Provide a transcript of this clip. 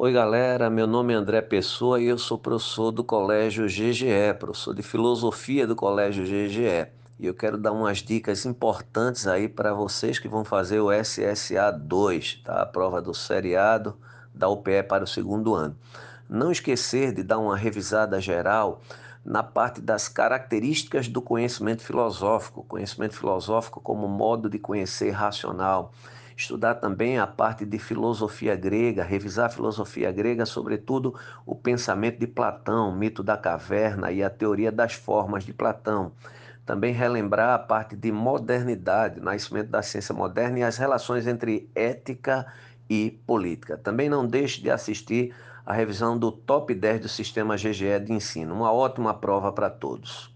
Oi, galera. Meu nome é André Pessoa e eu sou professor do Colégio GGE, professor de filosofia do Colégio GGE. E eu quero dar umas dicas importantes aí para vocês que vão fazer o SSA 2, tá? A prova do seriado da UPE para o segundo ano. Não esquecer de dar uma revisada geral na parte das características do conhecimento filosófico, conhecimento filosófico como modo de conhecer racional estudar também a parte de filosofia grega, revisar a filosofia grega, sobretudo o pensamento de Platão, o mito da caverna e a teoria das formas de Platão. Também relembrar a parte de modernidade, nascimento da ciência moderna e as relações entre ética e política. Também não deixe de assistir a revisão do top 10 do sistema GGE de ensino. Uma ótima prova para todos.